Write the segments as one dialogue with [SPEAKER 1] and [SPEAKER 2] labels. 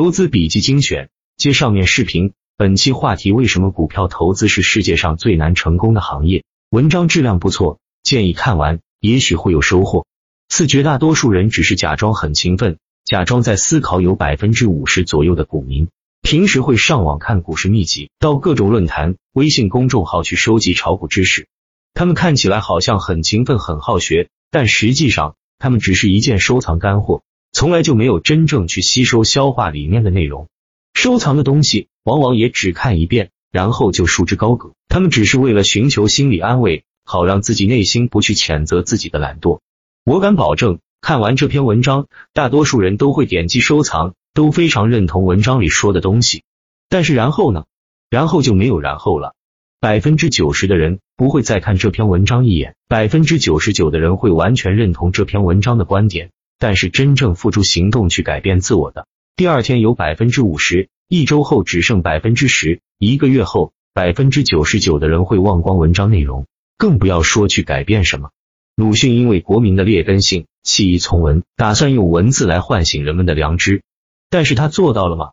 [SPEAKER 1] 投资笔记精选，接上面视频。本期话题：为什么股票投资是世界上最难成功的行业？文章质量不错，建议看完，也许会有收获。四，绝大多数人只是假装很勤奋，假装在思考。有百分之五十左右的股民，平时会上网看股市秘籍，到各种论坛、微信公众号去收集炒股知识。他们看起来好像很勤奋、很好学，但实际上，他们只是一件收藏干货。从来就没有真正去吸收消化里面的内容，收藏的东西往往也只看一遍，然后就束之高阁。他们只是为了寻求心理安慰，好让自己内心不去谴责自己的懒惰。我敢保证，看完这篇文章，大多数人都会点击收藏，都非常认同文章里说的东西。但是然后呢？然后就没有然后了。百分之九十的人不会再看这篇文章一眼，百分之九十九的人会完全认同这篇文章的观点。但是真正付出行动去改变自我的，第二天有百分之五十，一周后只剩百分之十，一个月后百分之九十九的人会忘光文章内容，更不要说去改变什么。鲁迅因为国民的劣根性，弃医从文，打算用文字来唤醒人们的良知，但是他做到了吗？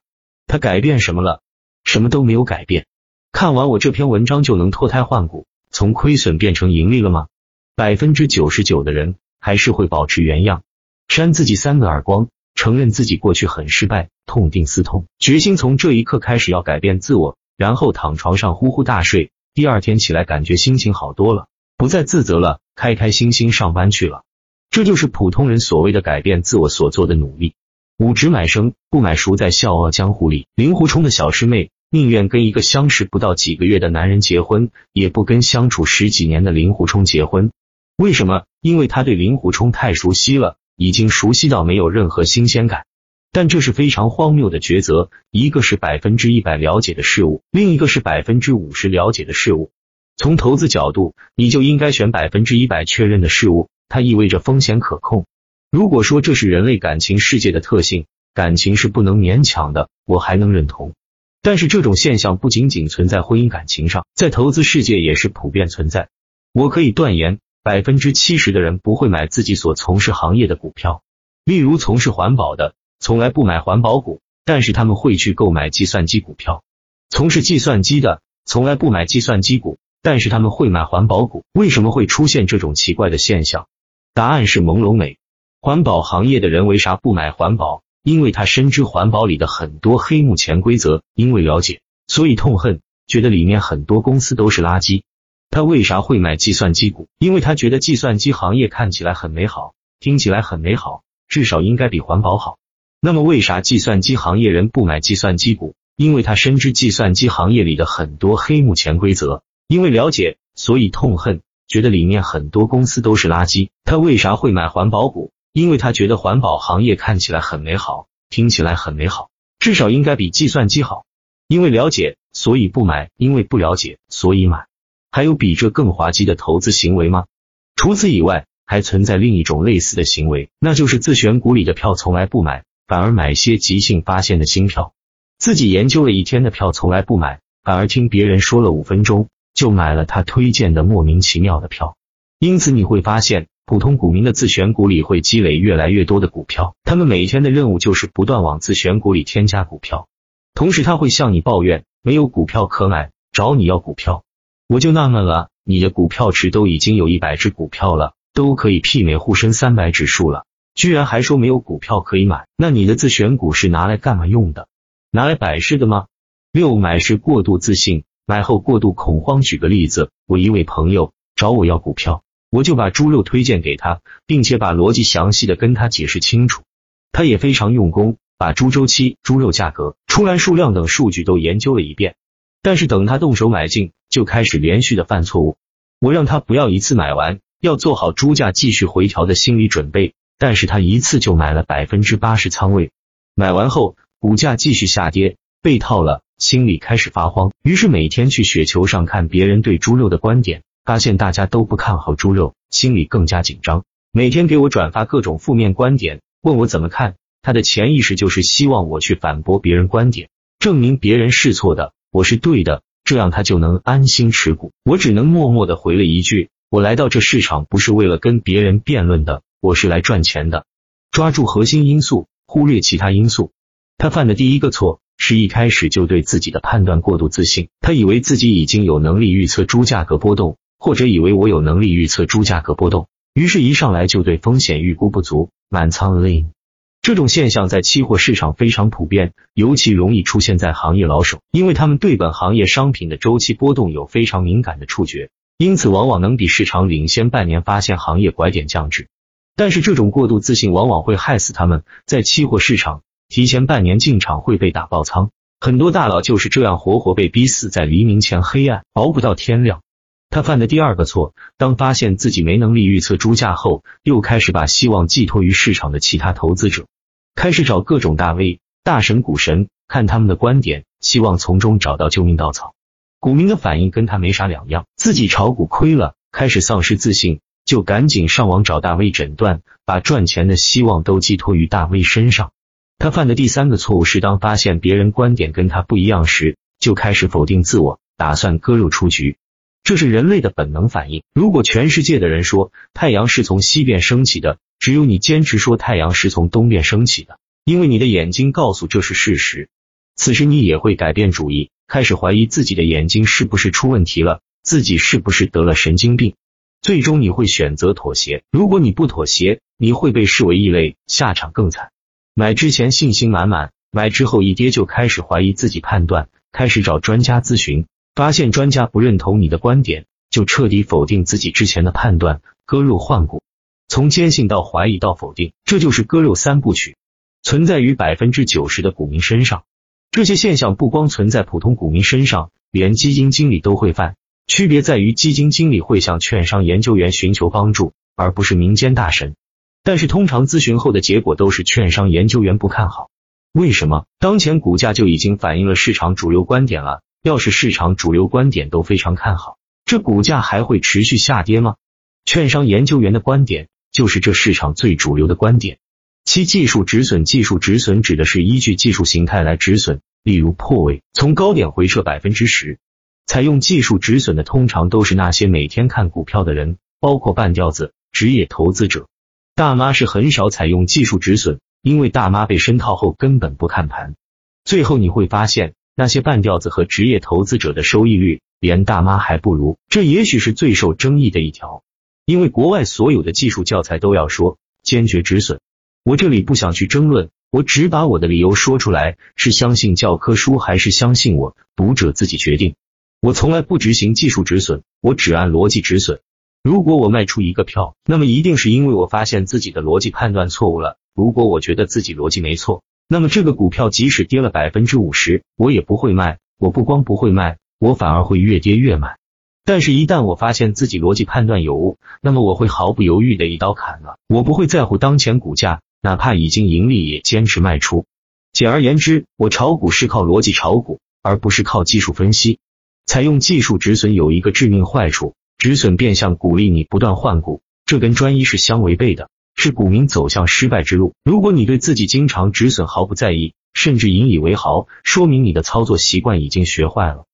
[SPEAKER 1] 他改变什么了？什么都没有改变。看完我这篇文章就能脱胎换骨，从亏损变成盈利了吗？百分之九十九的人还是会保持原样。扇自己三个耳光，承认自己过去很失败，痛定思痛，决心从这一刻开始要改变自我，然后躺床上呼呼大睡。第二天起来，感觉心情好多了，不再自责了，开开心心上班去了。这就是普通人所谓的改变自我所做的努力。五只买生不买熟，在《笑傲江湖》里，令狐冲的小师妹宁愿跟一个相识不到几个月的男人结婚，也不跟相处十几年的令狐冲结婚。为什么？因为他对令狐冲太熟悉了。已经熟悉到没有任何新鲜感，但这是非常荒谬的抉择。一个是百分之一百了解的事物，另一个是百分之五十了解的事物。从投资角度，你就应该选百分之一百确认的事物，它意味着风险可控。如果说这是人类感情世界的特性，感情是不能勉强的，我还能认同。但是这种现象不仅仅存在婚姻感情上，在投资世界也是普遍存在。我可以断言。百分之七十的人不会买自己所从事行业的股票，例如从事环保的，从来不买环保股，但是他们会去购买计算机股票；从事计算机的，从来不买计算机股，但是他们会买环保股。为什么会出现这种奇怪的现象？答案是朦胧美。环保行业的人为啥不买环保？因为他深知环保里的很多黑幕潜规则，因为了解，所以痛恨，觉得里面很多公司都是垃圾。他为啥会买计算机股？因为他觉得计算机行业看起来很美好，听起来很美好，至少应该比环保好。那么为啥计算机行业人不买计算机股？因为他深知计算机行业里的很多黑幕潜规则，因为了解，所以痛恨，觉得里面很多公司都是垃圾。他为啥会买环保股？因为他觉得环保行业看起来很美好，听起来很美好，至少应该比计算机好。因为了解，所以不买；因为不了解，所以买。还有比这更滑稽的投资行为吗？除此以外，还存在另一种类似的行为，那就是自选股里的票从来不买，反而买些即兴发现的新票；自己研究了一天的票从来不买，反而听别人说了五分钟就买了他推荐的莫名其妙的票。因此你会发现，普通股民的自选股里会积累越来越多的股票，他们每天的任务就是不断往自选股里添加股票，同时他会向你抱怨没有股票可买，找你要股票。我就纳闷了，你的股票池都已经有一百只股票了，都可以媲美沪深三百指数了，居然还说没有股票可以买？那你的自选股是拿来干嘛用的？拿来摆设的吗？六买是过度自信，买后过度恐慌。举个例子，我一位朋友找我要股票，我就把猪肉推荐给他，并且把逻辑详细的跟他解释清楚。他也非常用功，把猪周期、猪肉价格、出栏数量等数据都研究了一遍。但是等他动手买进，就开始连续的犯错误。我让他不要一次买完，要做好猪价继续回调的心理准备。但是他一次就买了百分之八十仓位，买完后股价继续下跌，被套了，心里开始发慌。于是每天去雪球上看别人对猪肉的观点，发现大家都不看好猪肉，心里更加紧张。每天给我转发各种负面观点，问我怎么看。他的潜意识就是希望我去反驳别人观点，证明别人是错的。我是对的，这样他就能安心持股。我只能默默的回了一句：我来到这市场不是为了跟别人辩论的，我是来赚钱的。抓住核心因素，忽略其他因素。他犯的第一个错是一开始就对自己的判断过度自信，他以为自己已经有能力预测猪价格波动，或者以为我有能力预测猪价格波动，于是一上来就对风险预估不足，满仓 lean。这种现象在期货市场非常普遍，尤其容易出现在行业老手，因为他们对本行业商品的周期波动有非常敏感的触觉，因此往往能比市场领先半年发现行业拐点降值。但是这种过度自信往往会害死他们，在期货市场。提前半年进场会被打爆仓，很多大佬就是这样活活被逼死在黎明前，黑暗熬不到天亮。他犯的第二个错，当发现自己没能力预测猪价后，又开始把希望寄托于市场的其他投资者，开始找各种大 V、大神、股神，看他们的观点，希望从中找到救命稻草。股民的反应跟他没啥两样，自己炒股亏了，开始丧失自信，就赶紧上网找大 V 诊断，把赚钱的希望都寄托于大 V 身上。他犯的第三个错误是，当发现别人观点跟他不一样时，就开始否定自我，打算割肉出局。这是人类的本能反应。如果全世界的人说太阳是从西边升起的，只有你坚持说太阳是从东边升起的，因为你的眼睛告诉这是事实。此时你也会改变主意，开始怀疑自己的眼睛是不是出问题了，自己是不是得了神经病。最终你会选择妥协。如果你不妥协，你会被视为异类，下场更惨。买之前信心满满，买之后一跌就开始怀疑自己判断，开始找专家咨询，发现专家不认同你的观点，就彻底否定自己之前的判断，割肉换股，从坚信到怀疑到否定，这就是割肉三部曲，存在于百分之九十的股民身上。这些现象不光存在普通股民身上，连基金经理都会犯，区别在于基金经理会向券商研究员寻求帮助，而不是民间大神。但是通常咨询后的结果都是券商研究员不看好，为什么？当前股价就已经反映了市场主流观点了。要是市场主流观点都非常看好，这股价还会持续下跌吗？券商研究员的观点就是这市场最主流的观点。其技术止损，技术止损指的是依据技术形态来止损，例如破位，从高点回撤百分之十。采用技术止损的通常都是那些每天看股票的人，包括半吊子、职业投资者。大妈是很少采用技术止损，因为大妈被深套后根本不看盘。最后你会发现，那些半吊子和职业投资者的收益率连大妈还不如。这也许是最受争议的一条，因为国外所有的技术教材都要说坚决止损。我这里不想去争论，我只把我的理由说出来：是相信教科书还是相信我？读者自己决定。我从来不执行技术止损，我只按逻辑止损。如果我卖出一个票，那么一定是因为我发现自己的逻辑判断错误了。如果我觉得自己逻辑没错，那么这个股票即使跌了百分之五十，我也不会卖。我不光不会卖，我反而会越跌越买。但是，一旦我发现自己逻辑判断有误，那么我会毫不犹豫的一刀砍了。我不会在乎当前股价，哪怕已经盈利，也坚持卖出。简而言之，我炒股是靠逻辑炒股，而不是靠技术分析。采用技术止损有一个致命坏处。止损变相鼓励你不断换股，这跟专一是相违背的，是股民走向失败之路。如果你对自己经常止损毫不在意，甚至引以为豪，说明你的操作习惯已经学坏了。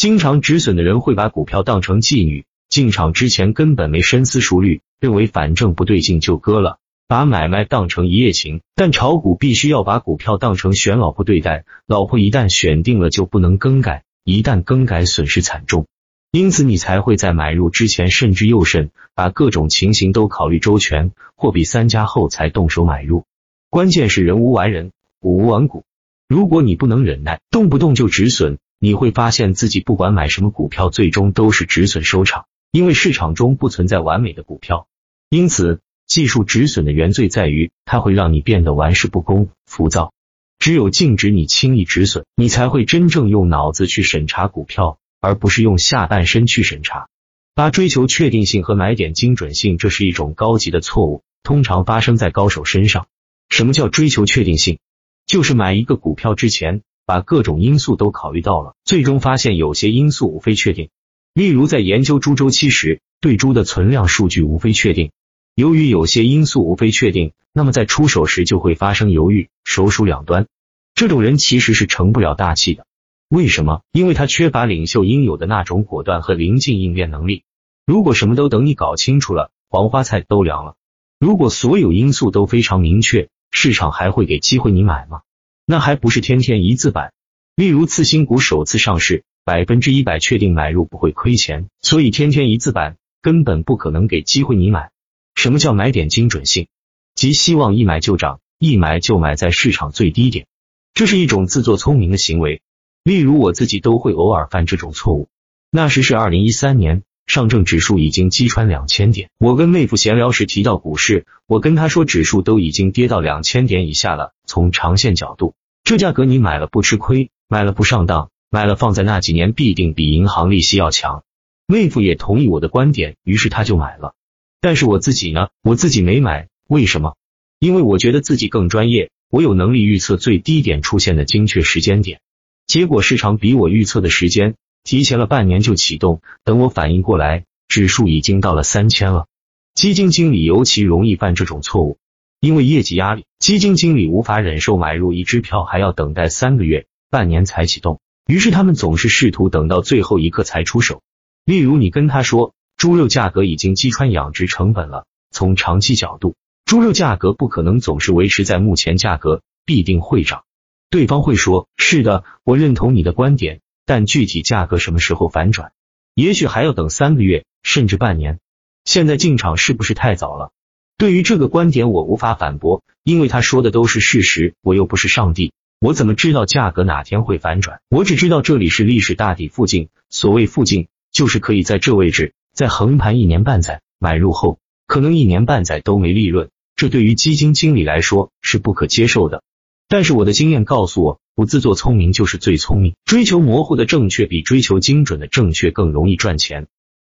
[SPEAKER 1] 经常止损的人会把股票当成妓女，进场之前根本没深思熟虑，认为反正不对劲就割了，把买卖当成一夜情。但炒股必须要把股票当成选老婆对待，老婆一旦选定了就不能更改，一旦更改损失惨重。因此，你才会在买入之前慎之又慎，把各种情形都考虑周全，货比三家后才动手买入。关键是人无完人，股无完股。如果你不能忍耐，动不动就止损，你会发现自己不管买什么股票，最终都是止损收场。因为市场中不存在完美的股票，因此技术止损的原罪在于，它会让你变得玩世不恭、浮躁。只有禁止你轻易止损，你才会真正用脑子去审查股票。而不是用下半身去审查，八追求确定性和买点精准性，这是一种高级的错误，通常发生在高手身上。什么叫追求确定性？就是买一个股票之前，把各种因素都考虑到了，最终发现有些因素无非确定。例如在研究猪周期时，对猪的存量数据无非确定，由于有些因素无非确定，那么在出手时就会发生犹豫，手鼠两端。这种人其实是成不了大器的。为什么？因为他缺乏领袖应有的那种果断和临近应变能力。如果什么都等你搞清楚了，黄花菜都凉了。如果所有因素都非常明确，市场还会给机会你买吗？那还不是天天一字板。例如次新股首次上市，百分之一百确定买入不会亏钱，所以天天一字板根本不可能给机会你买。什么叫买点精准性？即希望一买就涨，一买就买在市场最低点，这是一种自作聪明的行为。例如我自己都会偶尔犯这种错误。那时是二零一三年，上证指数已经击穿两千点。我跟妹夫闲聊时提到股市，我跟他说指数都已经跌到两千点以下了。从长线角度，这价格你买了不吃亏。买了不上当，买了放在那几年必定比银行利息要强。妹夫也同意我的观点，于是他就买了。但是我自己呢，我自己没买，为什么？因为我觉得自己更专业，我有能力预测最低点出现的精确时间点。结果市场比我预测的时间提前了半年就启动，等我反应过来，指数已经到了三千了。基金经理尤其容易犯这种错误，因为业绩压力，基金经理无法忍受买入一支票还要等待三个月。半年才启动，于是他们总是试图等到最后一刻才出手。例如，你跟他说猪肉价格已经击穿养殖成本了，从长期角度，猪肉价格不可能总是维持在目前价格，必定会涨。对方会说：“是的，我认同你的观点，但具体价格什么时候反转，也许还要等三个月，甚至半年。现在进场是不是太早了？”对于这个观点，我无法反驳，因为他说的都是事实，我又不是上帝。我怎么知道价格哪天会反转？我只知道这里是历史大底附近。所谓附近，就是可以在这位置再横盘一年半载，买入后可能一年半载都没利润，这对于基金经理来说是不可接受的。但是我的经验告诉我，不自作聪明就是最聪明。追求模糊的正确比追求精准的正确更容易赚钱。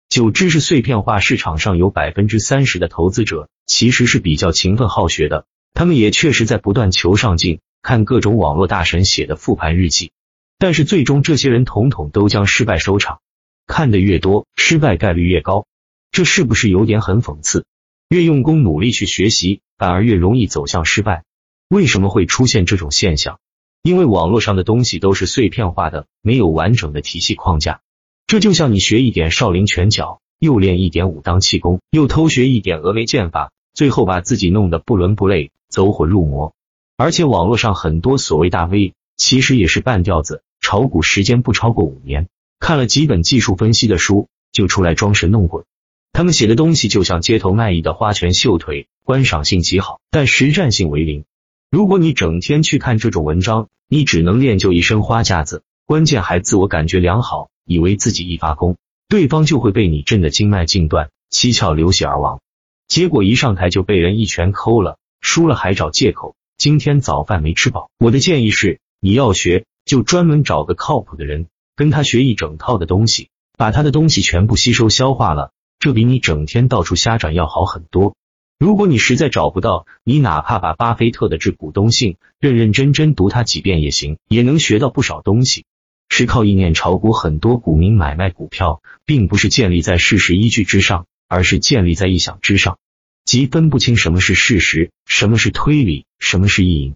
[SPEAKER 1] 九知识碎片化市场上有百分之三十的投资者其实是比较勤奋好学的，他们也确实在不断求上进。看各种网络大神写的复盘日记，但是最终这些人统统都将失败收场。看的越多，失败概率越高，这是不是有点很讽刺？越用功努力去学习，反而越容易走向失败。为什么会出现这种现象？因为网络上的东西都是碎片化的，没有完整的体系框架。这就像你学一点少林拳脚，又练一点武当气功，又偷学一点峨眉剑法，最后把自己弄得不伦不类，走火入魔。而且网络上很多所谓大 V，其实也是半吊子，炒股时间不超过五年，看了几本技术分析的书就出来装神弄鬼。他们写的东西就像街头卖艺的花拳绣腿，观赏性极好，但实战性为零。如果你整天去看这种文章，你只能练就一身花架子，关键还自我感觉良好，以为自己一发功，对方就会被你震得经脉尽断，七窍流血而亡。结果一上台就被人一拳抠了，输了还找借口。今天早饭没吃饱。我的建议是，你要学，就专门找个靠谱的人，跟他学一整套的东西，把他的东西全部吸收消化了，这比你整天到处瞎转要好很多。如果你实在找不到，你哪怕把巴菲特的致股东信认认真真读他几遍也行，也能学到不少东西。是靠意念炒股，很多股民买卖股票，并不是建立在事实依据之上，而是建立在臆想之上。即分不清什么是事实，什么是推理，什么是意淫，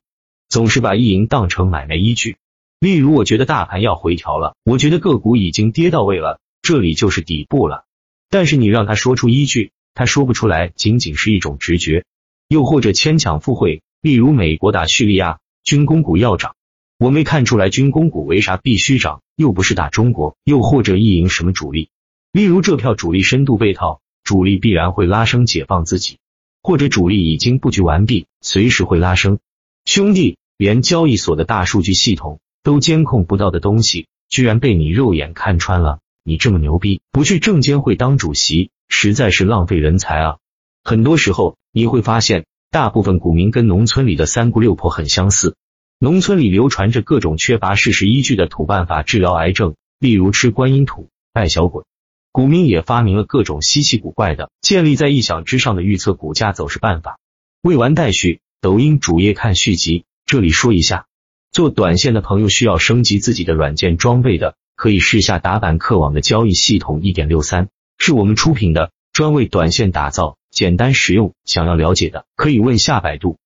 [SPEAKER 1] 总是把意淫当成买卖依据。例如，我觉得大盘要回调了，我觉得个股已经跌到位了，这里就是底部了。但是你让他说出依据，他说不出来，仅仅是一种直觉，又或者牵强附会。例如，美国打叙利亚，军工股要涨，我没看出来军工股为啥必须涨，又不是打中国。又或者意淫什么主力，例如这票主力深度被套。主力必然会拉升解放自己，或者主力已经布局完毕，随时会拉升。兄弟，连交易所的大数据系统都监控不到的东西，居然被你肉眼看穿了！你这么牛逼，不去证监会当主席，实在是浪费人才啊！很多时候你会发现，大部分股民跟农村里的三姑六婆很相似。农村里流传着各种缺乏事实依据的土办法治疗癌症，例如吃观音土、拜小鬼。股民也发明了各种稀奇古怪的、建立在臆想之上的预测股价走势办法。未完待续，抖音主页看续集。这里说一下，做短线的朋友需要升级自己的软件装备的，可以试下打板客网的交易系统一点六三，是我们出品的，专为短线打造，简单实用。想要了解的，可以问下百度。